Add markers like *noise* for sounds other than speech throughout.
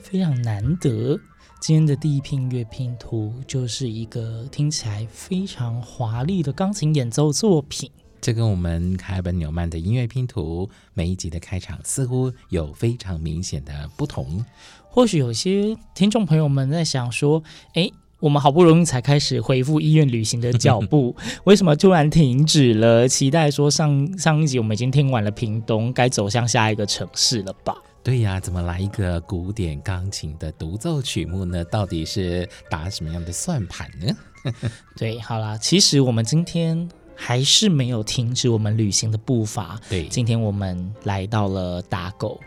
非常难得，今天的第一篇音乐拼图就是一个听起来非常华丽的钢琴演奏作品。这跟我们凯尔本纽曼的音乐拼图每一集的开场似乎有非常明显的不同。或许有些听众朋友们在想说：“诶，我们好不容易才开始恢复医院旅行的脚步，*laughs* 为什么突然停止了？期待说上上一集我们已经听完了屏东，该走向下一个城市了吧？”对呀，怎么来一个古典钢琴的独奏曲目呢？到底是打什么样的算盘呢？*laughs* 对，好了，其实我们今天还是没有停止我们旅行的步伐。对，今天我们来到了打狗，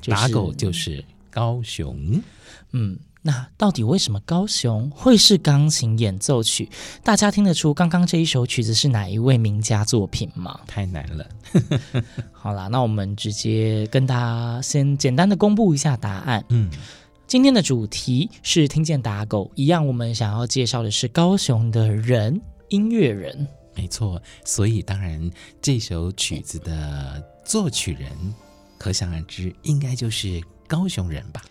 就是、打狗就是高雄。嗯。那到底为什么高雄会是钢琴演奏曲？大家听得出刚刚这一首曲子是哪一位名家作品吗？太难了。*laughs* 好啦，那我们直接跟大家先简单的公布一下答案。嗯，今天的主题是听见打狗，一样我们想要介绍的是高雄的人，音乐人。没错，所以当然这首曲子的作曲人，可想而知，应该就是高雄人吧？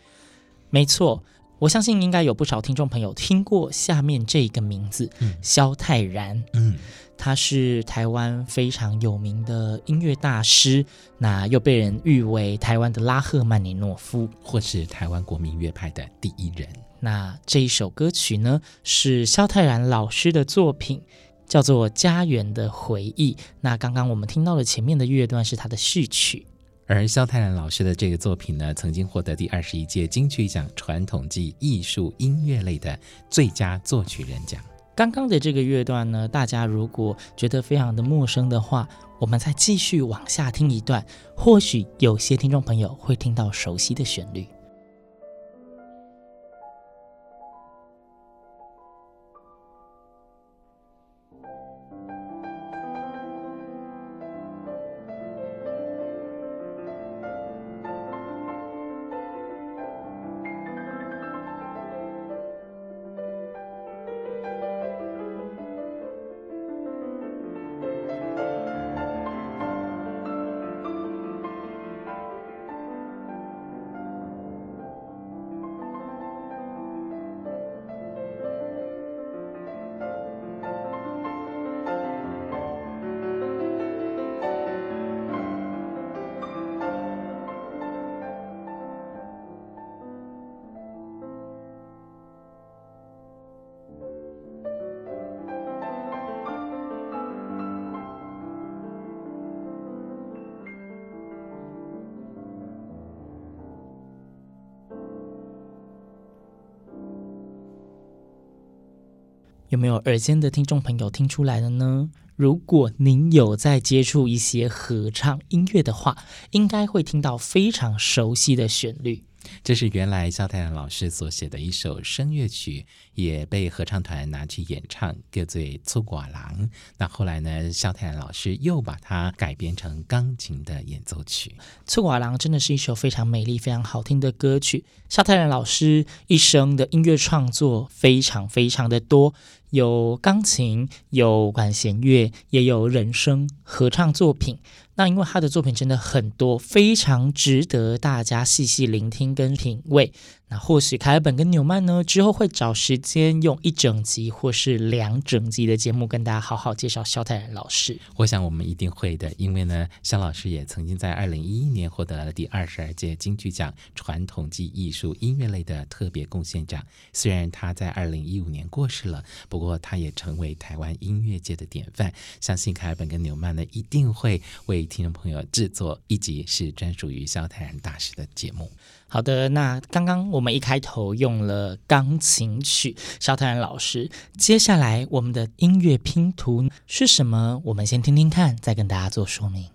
没错。我相信应该有不少听众朋友听过下面这个名字，嗯，萧泰然，嗯，他是台湾非常有名的音乐大师，那又被人誉为台湾的拉赫曼尼诺夫，或是台湾国民乐派的第一人。那这一首歌曲呢，是萧泰然老师的作品，叫做《家园的回忆》。那刚刚我们听到的前面的乐段是他的序曲。而肖泰然老师的这个作品呢，曾经获得第二十一届金曲奖传统暨艺术音乐类的最佳作曲人奖。刚刚的这个乐段呢，大家如果觉得非常的陌生的话，我们再继续往下听一段，或许有些听众朋友会听到熟悉的旋律。有没有耳尖的听众朋友听出来了呢？如果您有在接触一些合唱音乐的话，应该会听到非常熟悉的旋律。这是原来肖泰然老师所写的一首声乐曲，也被合唱团拿去演唱，叫做《出外人》。那后来呢，肖泰然老师又把它改编成钢琴的演奏曲。《出外人》真的是一首非常美丽、非常好听的歌曲。肖泰然老师一生的音乐创作非常非常的多，有钢琴，有管弦乐，也有人声合唱作品。那因为他的作品真的很多，非常值得大家细细聆听跟品味。那或许凯尔本跟纽曼呢，之后会找时间用一整集或是两整集的节目跟大家好好介绍萧泰然老师。我想我们一定会的，因为呢，萧老师也曾经在二零一一年获得了第二十二届金曲奖传统暨艺术音乐类的特别贡献奖。虽然他在二零一五年过世了，不过他也成为台湾音乐界的典范。相信凯尔本跟纽曼呢，一定会为听众朋友制作一集是专属于萧泰然大师的节目。好的，那刚刚我们一开头用了钢琴曲，萧泰然老师。接下来我们的音乐拼图是什么？我们先听听看，再跟大家做说明。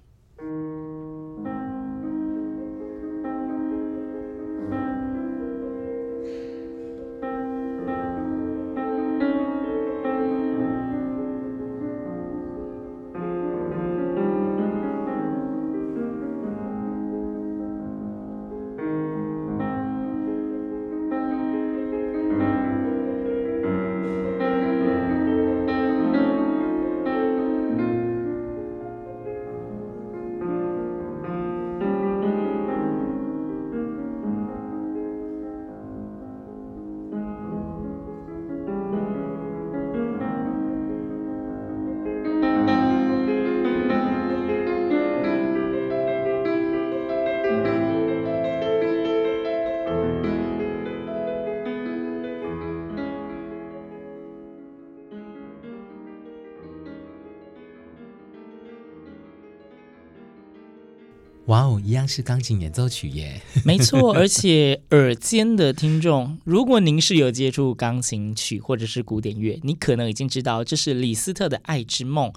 一样是钢琴演奏曲耶！*laughs* 没错，而且耳尖的听众，*laughs* 如果您是有接触钢琴曲或者是古典乐，你可能已经知道这是李斯特的《爱之梦》，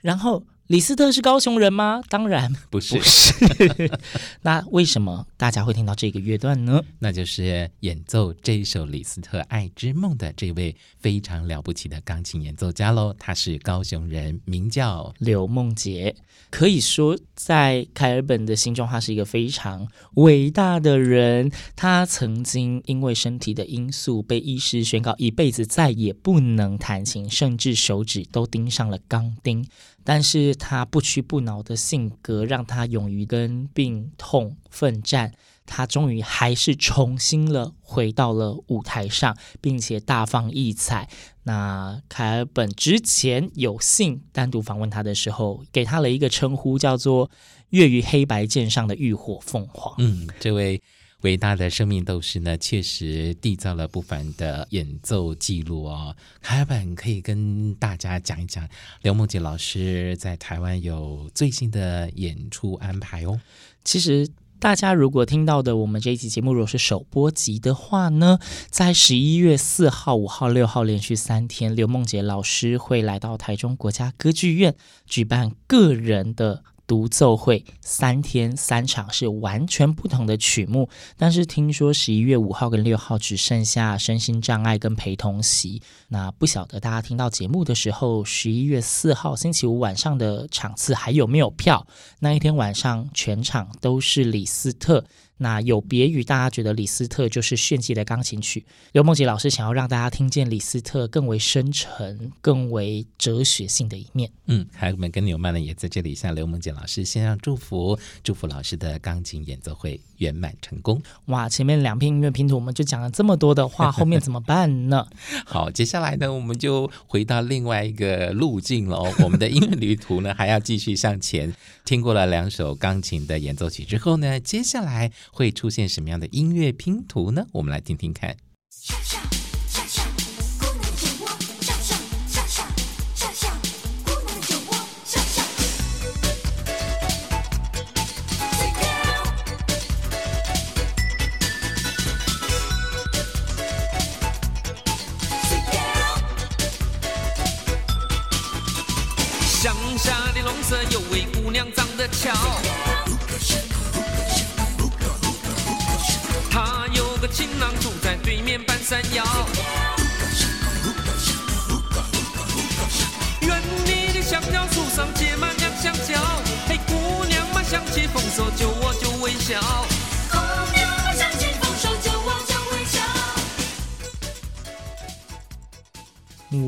然后。李斯特是高雄人吗？当然不是。不是 *laughs* 那为什么大家会听到这个乐段呢？那就是演奏这一首李斯特《爱之梦》的这位非常了不起的钢琴演奏家喽。他是高雄人，名叫刘梦杰。可以说，在凯尔本的心中，他是一个非常伟大的人。他曾经因为身体的因素，被医师宣告一辈子再也不能弹琴，甚至手指都钉上了钢钉。但是他不屈不挠的性格，让他勇于跟病痛奋战。他终于还是重新了回到了舞台上，并且大放异彩。那凯尔本之前有幸单独访问他的时候，给他了一个称呼，叫做“月于黑白键上的浴火凤凰”。嗯，这位。伟大的生命斗士呢，确实缔造了不凡的演奏记录哦。凯本可以跟大家讲一讲，刘梦洁老师在台湾有最新的演出安排哦。其实大家如果听到的我们这一期节目如果是首播集的话呢，在十一月四号、五号、六号连续三天，刘梦洁老师会来到台中国家歌剧院举办个人的。独奏会三天三场是完全不同的曲目，但是听说十一月五号跟六号只剩下身心障碍跟陪同席，那不晓得大家听到节目的时候，十一月四号星期五晚上的场次还有没有票？那一天晚上全场都是李斯特。那有别于大家觉得李斯特就是炫技的钢琴曲，刘梦洁老师想要让大家听见李斯特更为深沉、更为哲学性的一面。嗯，孩子们跟纽曼呢，也在这里向刘梦洁老师献上祝福，祝福老师的钢琴演奏会圆满成功。哇，前面两篇音乐拼图我们就讲了这么多的话，*laughs* 后面怎么办呢？好，接下来呢，我们就回到另外一个路径喽。我们的音乐旅途呢，还要继续向前。听过了两首钢琴的演奏曲之后呢，接下来。会出现什么样的音乐拼图呢？我们来听听看。半山腰，园里的香蕉树上结满两香蕉，嘿，姑娘嘛，想起丰收就我就微笑。姑娘嘛，想起丰收就我就微笑。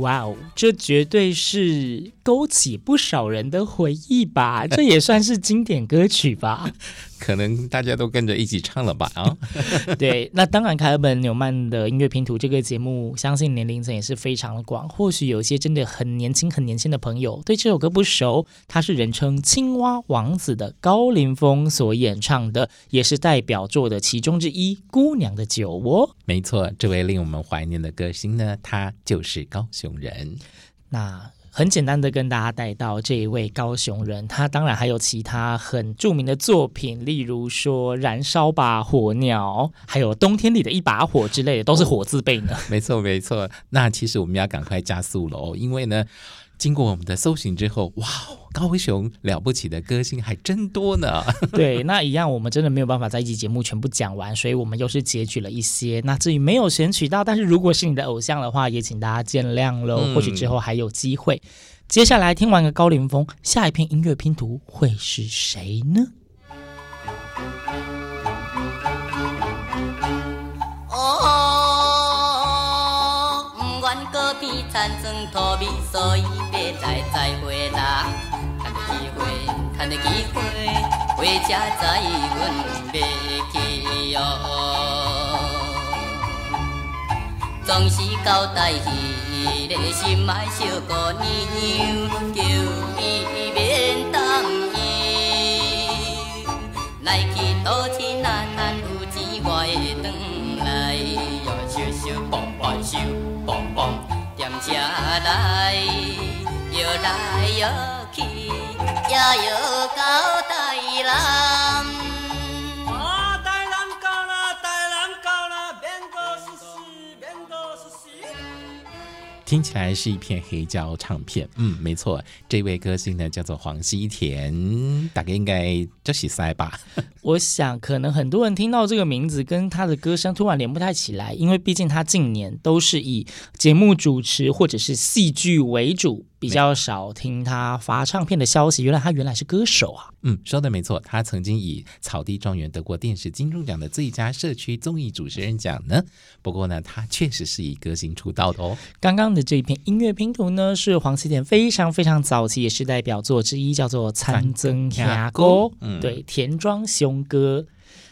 哇哦，这绝对是勾起不少人的回忆吧？这也算是经典歌曲吧？*laughs* 可能大家都跟着一起唱了吧？啊，*laughs* 对，那当然，凯尔本纽曼的音乐拼图这个节目，相信年龄层也是非常的广。或许有一些真的很年轻、很年轻的朋友对这首歌不熟，他是人称“青蛙王子”的高凌风所演唱的，也是代表作的其中之一，《姑娘的酒窝》。没错，这位令我们怀念的歌星呢，他就是高雄人。那。很简单的跟大家带到这一位高雄人，他当然还有其他很著名的作品，例如说《燃烧吧火鸟》，还有《冬天里的一把火》之类的，都是火字辈呢。没错，没错。那其实我们要赶快加速了哦，因为呢。经过我们的搜寻之后，哇，高雄了不起的歌星还真多呢。*laughs* *laughs* 对，那一样我们真的没有办法在一集节目全部讲完，所以我们又是截取了一些。那至于没有选取到，但是如果是你的偶像的话，也请大家见谅喽。嗯、或许之后还有机会。接下来听完个高凌风，下一篇音乐拼图会是谁呢？田庄土味，所以要来再会啦。趁着机会，趁着机会，回家再阮要去哟。总是交代迄个心爱小姑娘，叫伊免担忧。来去赌钱啊，趁有钱我会转来，要烧烧棒棒烧棒棒。家来，摇来摇去，也摇到台南。听起来是一片黑胶唱片，嗯，没错，这位歌星呢叫做黄西田，大概应该就是塞吧。*laughs* 我想可能很多人听到这个名字跟他的歌声突然连不太起来，因为毕竟他近年都是以节目主持或者是戏剧为主。比较少听他发唱片的消息，原来他原来是歌手啊。嗯，说的没错，他曾经以草地庄园得过电视金钟奖的最佳社区综艺主持人奖呢。不过呢，他确实是以歌星出道的哦。刚刚的这一片音乐拼图呢，是黄西田非常非常早期也是代表作之一，叫做《参增牙歌》。嗯，对，田庄雄歌。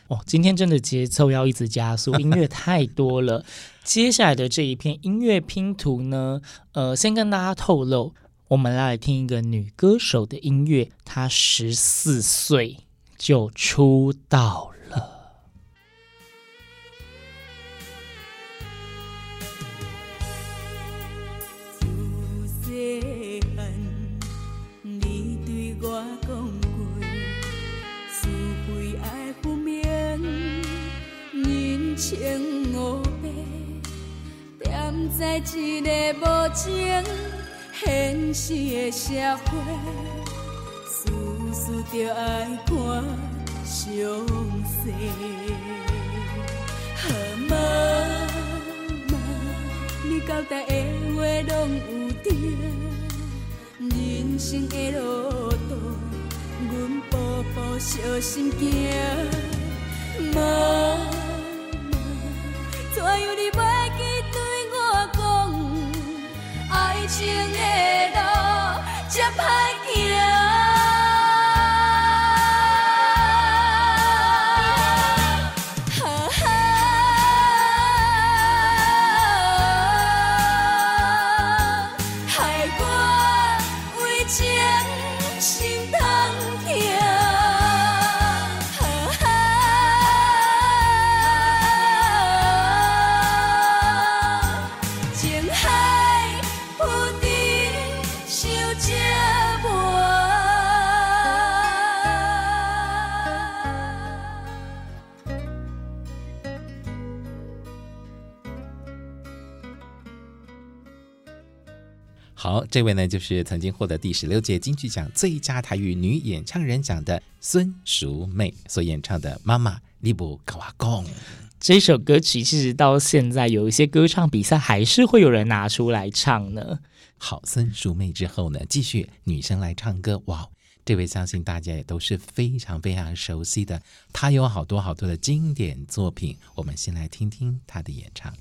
哦，今天真的节奏要一直加速，*laughs* 音乐太多了。接下来的这一片音乐拼图呢，呃，先跟大家透露，我们来听一个女歌手的音乐，她十四岁就出道了。千五在一个无情现实的社会，事事就爱看详细。妈妈，你交代的话拢有对，人生的路途，阮步步小心行。妈。还有你袂讲，爱好，这位呢就是曾经获得第十六届金曲奖最佳台语女演唱人奖的孙淑媚所演唱的《妈妈你不跟我讲》。这首歌曲其实到现在有一些歌唱比赛还是会有人拿出来唱呢。好，孙淑媚之后呢，继续女生来唱歌。哇，这位相信大家也都是非常非常熟悉的，她有好多好多的经典作品。我们先来听听她的演唱。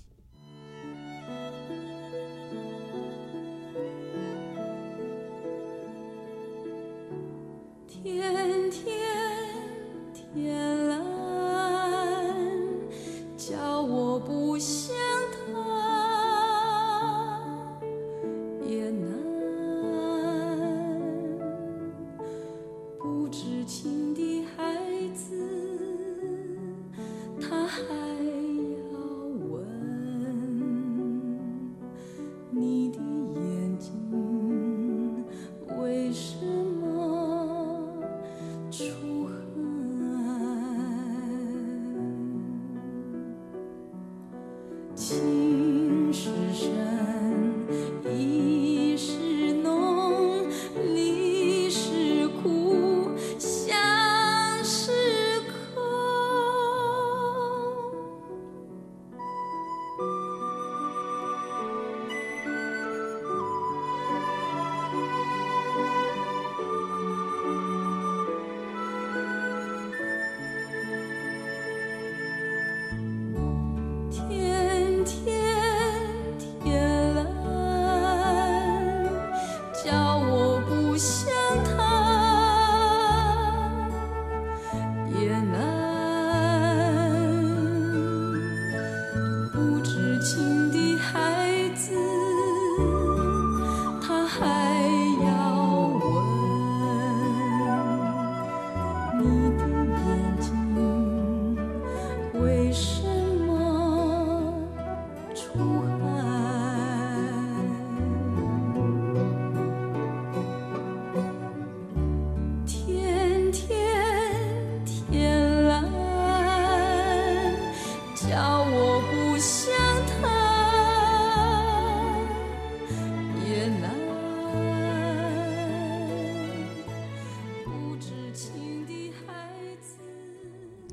亲的孩子。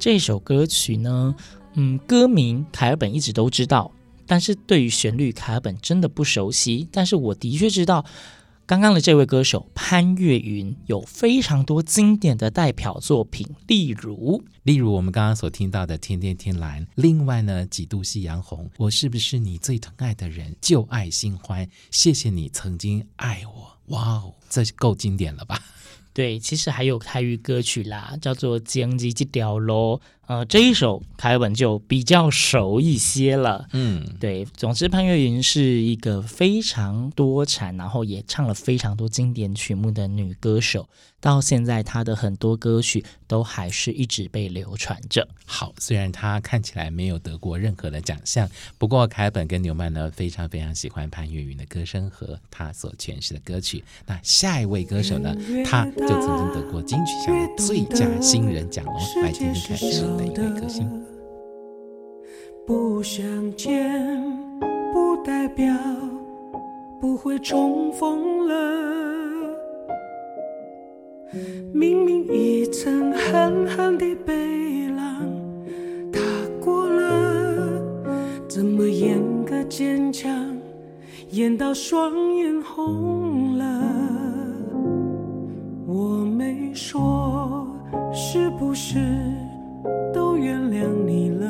这首歌曲呢，嗯，歌名凯尔本一直都知道，但是对于旋律，凯尔本真的不熟悉。但是我的确知道，刚刚的这位歌手潘越云有非常多经典的代表作品，例如，例如我们刚刚所听到的《天天天蓝》，另外呢，几度夕阳红，我是不是你最疼爱的人？旧爱新欢，谢谢你曾经爱我。哇哦，这够经典了吧？对，其实还有台语歌曲啦，叫做《经济这条路》。呃，这一首凯尔本就比较熟一些了。嗯，对。总之，潘越云是一个非常多产，然后也唱了非常多经典曲目的女歌手。到现在，她的很多歌曲都还是一直被流传着。好，虽然她看起来没有得过任何的奖项，不过凯尔本跟纽曼呢非常非常喜欢潘越云的歌声和她所诠释的歌曲。那下一位歌手呢，他就曾经得过金曲奖的最佳新人奖哦。来听听看是。不相见不代表不会重逢了，明明一层狠狠的背浪打过了，怎么演个坚强，演到双眼红了？我没说是不是？原谅你了，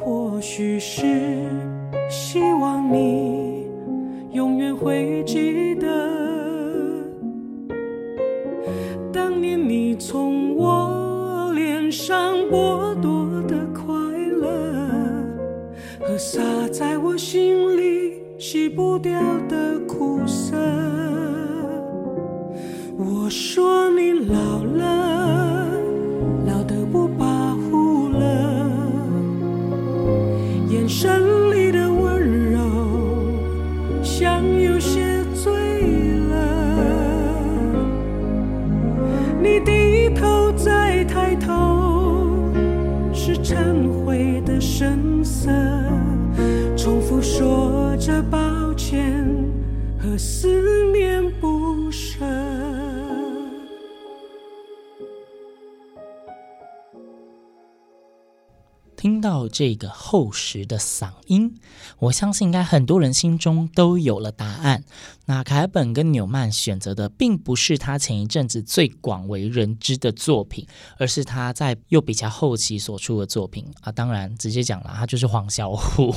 或许是希望你永远会记得，当年你从我脸上剥夺的快乐，和洒在我心里洗不掉的苦涩。我说你老了。到这个厚实的嗓音，我相信应该很多人心中都有了答案。那凯本跟纽曼选择的并不是他前一阵子最广为人知的作品，而是他在又比较后期所出的作品啊。当然，直接讲了，他就是黄小琥。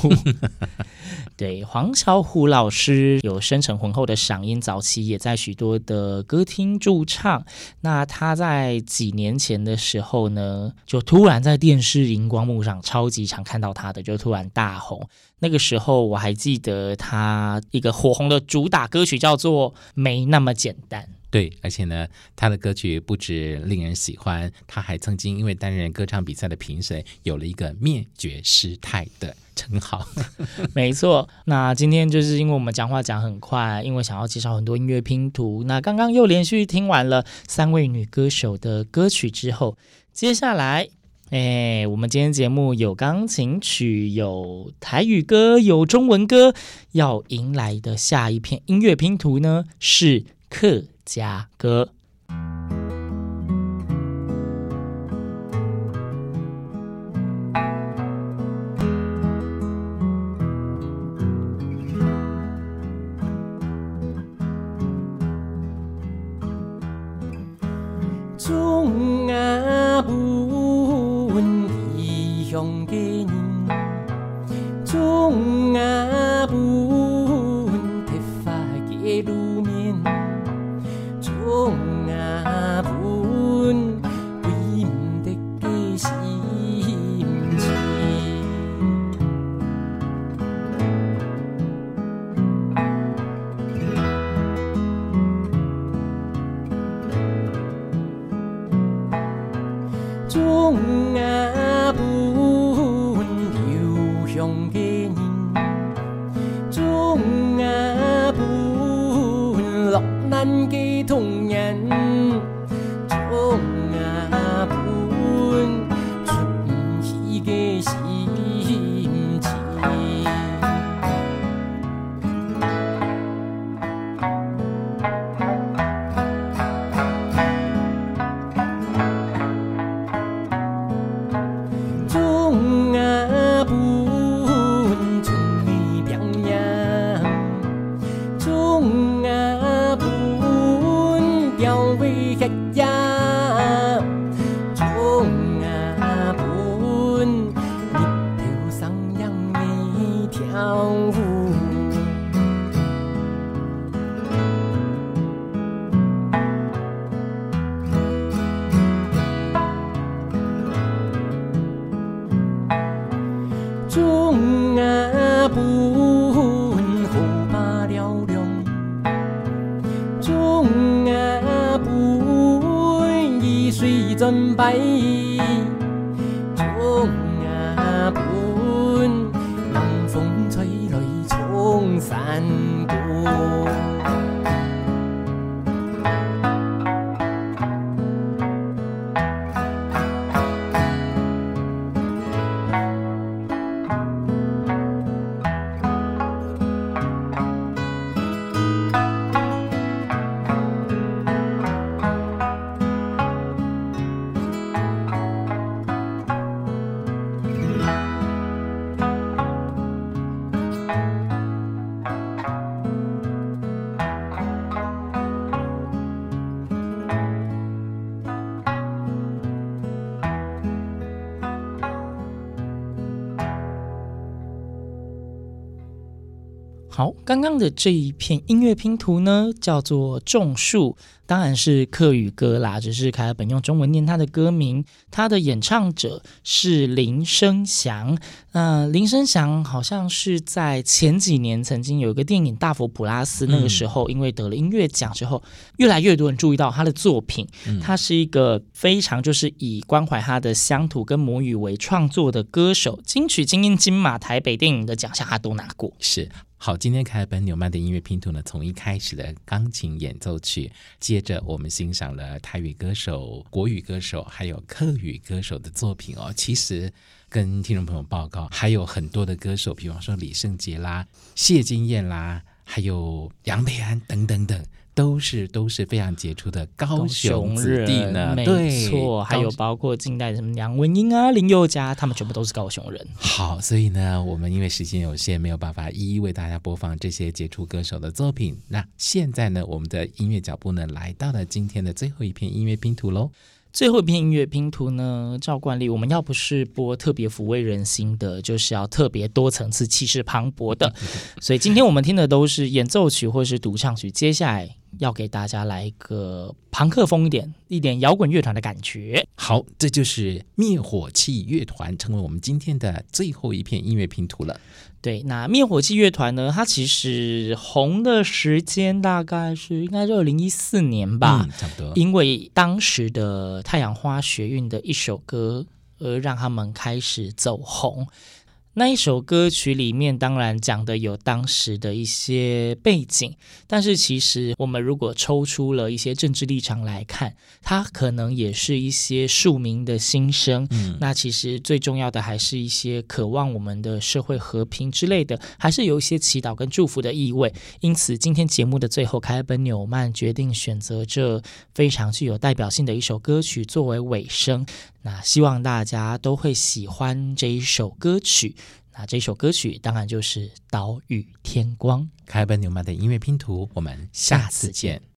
*laughs* 对，黄小琥老师有深沉浑厚的嗓音，早期也在许多的歌厅驻唱。那他在几年前的时候呢，就突然在电视荧光幕上超级常看到他的，就突然大红。那个时候我还记得他一个火红的主打歌曲叫做《没那么简单》。对，而且呢，他的歌曲不止令人喜欢，他还曾经因为担任歌唱比赛的评审，有了一个灭绝师太的称号。*laughs* 没错，那今天就是因为我们讲话讲很快，因为想要介绍很多音乐拼图。那刚刚又连续听完了三位女歌手的歌曲之后，接下来，哎，我们今天节目有钢琴曲，有台语歌，有中文歌，要迎来的下一片音乐拼图呢是客家歌。水蒸白，竹啊本，冷风吹来冲散，刚刚的这一片音乐拼图呢，叫做《种树》，当然是客语歌啦。只是凯尔本用中文念他的歌名，他的演唱者是林生祥。呃，林生祥好像是在前几年曾经有一个电影《大佛普拉斯》，那个时候因为得了音乐奖之后，越来越多人注意到他的作品。他是一个非常就是以关怀他的乡土跟母语为创作的歌手，金曲、金音、金马、台北电影的奖项他都拿过。是。好，今天凯尔本纽曼的音乐拼图呢，从一开始的钢琴演奏曲，接着我们欣赏了泰语歌手、国语歌手，还有客语歌手的作品哦。其实跟听众朋友报告，还有很多的歌手，比方说李圣杰啦、谢金燕啦，还有杨培安等等等。都是都是非常杰出的高雄子人弟呢。没，错，还有包括近代什么梁文英啊、林宥嘉，他们全部都是高雄人。好，所以呢，我们因为时间有限，没有办法一一为大家播放这些杰出歌手的作品。那现在呢，我们的音乐脚步呢，来到了今天的最后一片音乐拼图喽。最后一片音乐拼图呢，照惯例，我们要不是播特别抚慰人心的，就是要特别多层次、气势磅礴的。*laughs* 所以今天我们听的都是演奏曲或是独唱曲。接下来要给大家来一个朋克风一点、一点摇滚乐团的感觉。好，这就是灭火器乐团，成为我们今天的最后一片音乐拼图了。对，那灭火器乐团呢？它其实红的时间大概是应该是二零一四年吧，嗯，差不多。因为当时的太阳花学运的一首歌，而让他们开始走红。那一首歌曲里面当然讲的有当时的一些背景，但是其实我们如果抽出了一些政治立场来看，它可能也是一些庶民的心声。嗯，那其实最重要的还是一些渴望我们的社会和平之类的，还是有一些祈祷跟祝福的意味。因此，今天节目的最后，凯本纽曼决定选择这非常具有代表性的一首歌曲作为尾声。那希望大家都会喜欢这一首歌曲。那这首歌曲当然就是《岛屿天光》。开本牛曼的音乐拼图，我们下次见。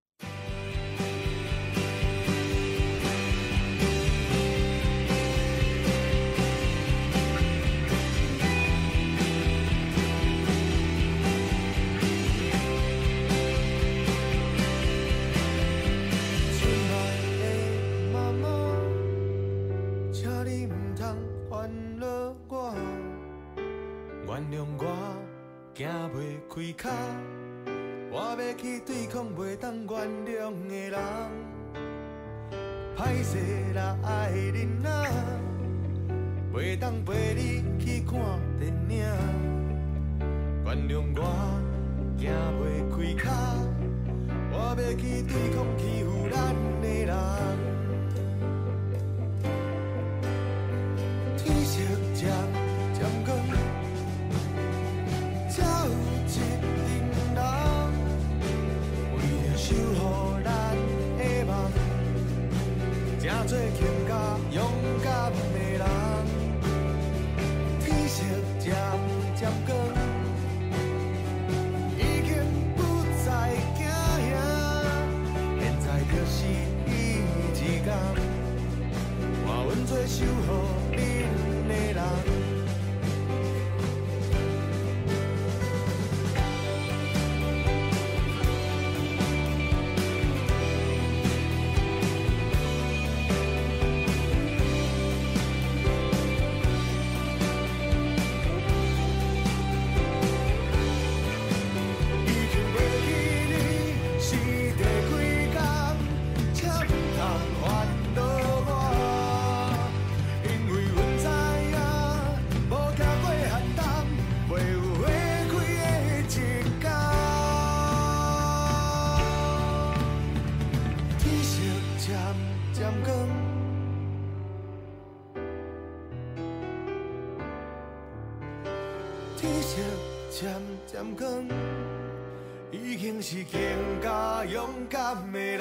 歹势啦，爱人啊，袂当陪你去看电影。原谅我，行袂开脚，我要去对抗欺负咱的人。是更加勇敢的。